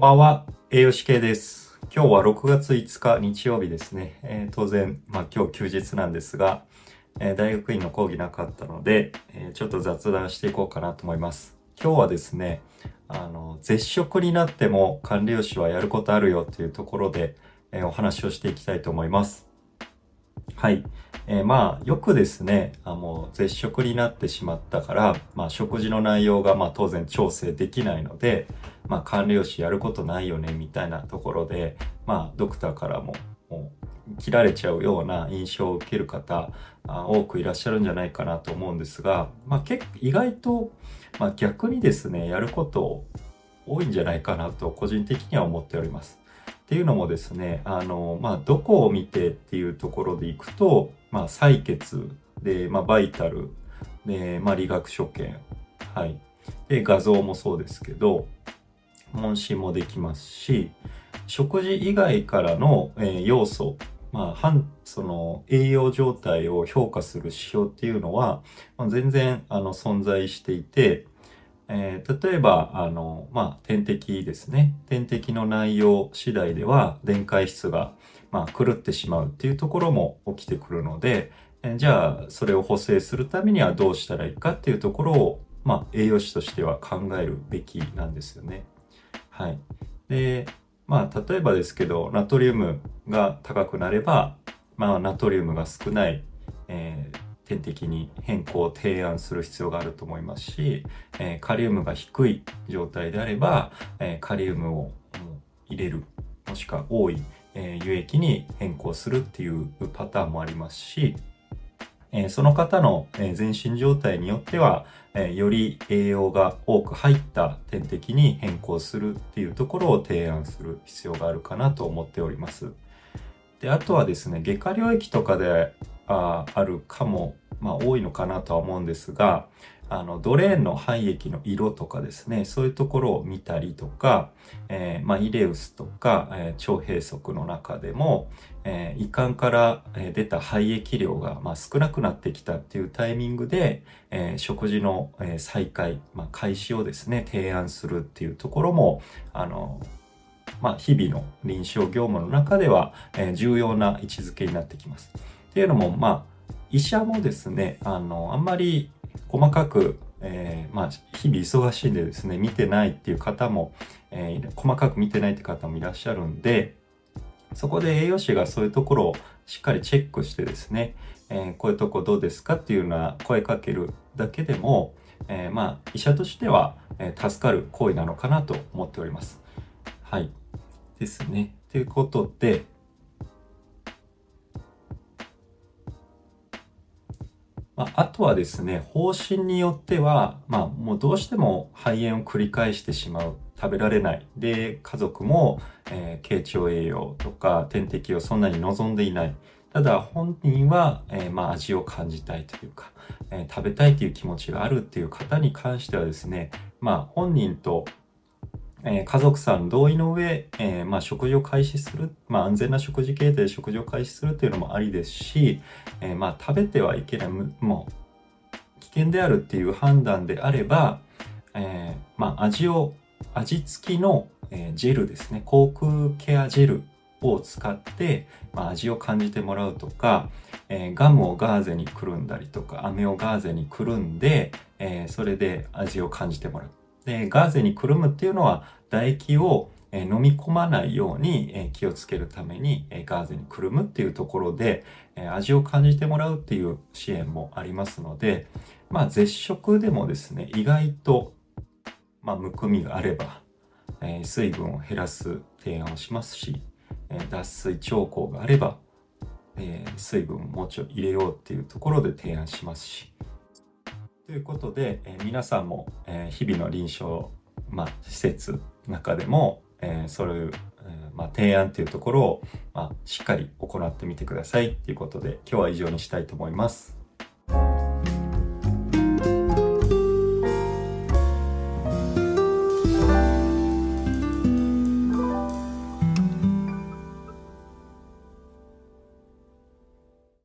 こんばんは、栄養士系です。今日は6月5日日曜日ですね。えー当然、まあ今日休日なんですが、えー大学院の講義なかったので、えーちょっと雑談していこうかなと思います。今日はですね、あの、絶食になっても管理栄養士はやることあるよというところで、えお話をしていきたいと思います。はい。えーまあ、よくですね、あの、絶食になってしまったから、まあ、食事の内容が、まあ、当然調整できないので、まあ、管理栄養士やることないよね、みたいなところで、まあ、ドクターからも、もう、切られちゃうような印象を受ける方、あ多くいらっしゃるんじゃないかなと思うんですが、まあ、結構、意外と、まあ、逆にですね、やること多いんじゃないかなと、個人的には思っております。っていうのもですね、あの、まあ、どこを見てっていうところでいくと、まあ、採血で、まあ、バイタルで、まあ、理学所見、はい。で、画像もそうですけど、問診もできますし、食事以外からの、えー要素、まあ、その、栄養状態を評価する指標っていうのは、まあ、全然、あの、存在していて、えー例えば、あの、まあ、点滴ですね。点滴の内容次第では、電解質が、まあ、狂ってしまうっていうところも起きてくるので、じゃあ、それを補正するためにはどうしたらいいかっていうところを、まあ、栄養士としては考えるべきなんですよね。はい。で、まあ、例えばですけど、ナトリウムが高くなれば、まあ、ナトリウムが少ない、えー点滴に変更を提案する必要があると思いますし、えーカリウムが低い状態であれば、えーカリウムを入れる、もしくは多い、えー輸液に変更するっていうパターンもありますし、えその方の、全身状態によっては、えより栄養が多く入った点滴に変更するっていうところを提案する必要があるかなと思っております。で、あとはですね、外科領域とかでああるかも、まあ多いのかなとは思うんですが、あの、ドレーンの肺液の色とかですね、そういうところを見たりとか、えーまあ、イレウスとか、えー腸閉塞の中でも、えー胃管から出た肺液量が、まあ、少なくなってきたっていうタイミングで、えー食事の、え再開、まあ、開始をですね、提案するっていうところも、あの、まあ、日々の臨床業務の中では、えー重要な位置づけになってきます。っていうのも、まあ、医者もですね、あの、あんまり細かく、えーまあ、日々忙しいんでですね、見てないっていう方も、えー細かく見てないって方もいらっしゃるんで、そこで栄養士がそういうところをしっかりチェックしてですね、えーこういうとこどうですかっていうような声かけるだけでも、えーまあ、医者としては、え助かる行為なのかなと思っております。はい。ですね。ということで、まあ、あとはですね、方針によっては、まあ、もうどうしても肺炎を繰り返してしまう。食べられない。で、家族も、えー経腸栄養とか点滴をそんなに望んでいない。ただ本人は、えーまあ、味を感じたいというか、えー食べたいという気持ちがあるっていう方に関してはですね、まあ、本人と、えー家族さん同意の上、えーまあ、食事を開始する、まあ、安全な食事形態で食事を開始するというのもありですし、えーまあ、食べてはいけない、もう、危険であるっていう判断であれば、えーまあ、味を、味付きの、えジェルですね、口腔ケアジェルを使って、まあ、味を感じてもらうとか、えーガムをガーゼにくるんだりとか、飴をガーゼにくるんで、えーそれで味を感じてもらう。で、ガーゼにくるむっていうのは、唾液をえ飲み込まないように気をつけるためにガーゼにくるむっていうところで味を感じてもらうっていう支援もありますので、まあ絶食でもですね、意外と、まあむくみがあれば、え水分を減らす提案をしますし、え脱水兆候があれば、え水分をもうちょい入れようっていうところで提案しますし。ということで、えー皆さんも、えー日々の臨床、まあ、施設の中でも、えーそういう、えまあ、提案というところを、まあ、しっかり行ってみてくださいということで今日は以上にしたいと思います。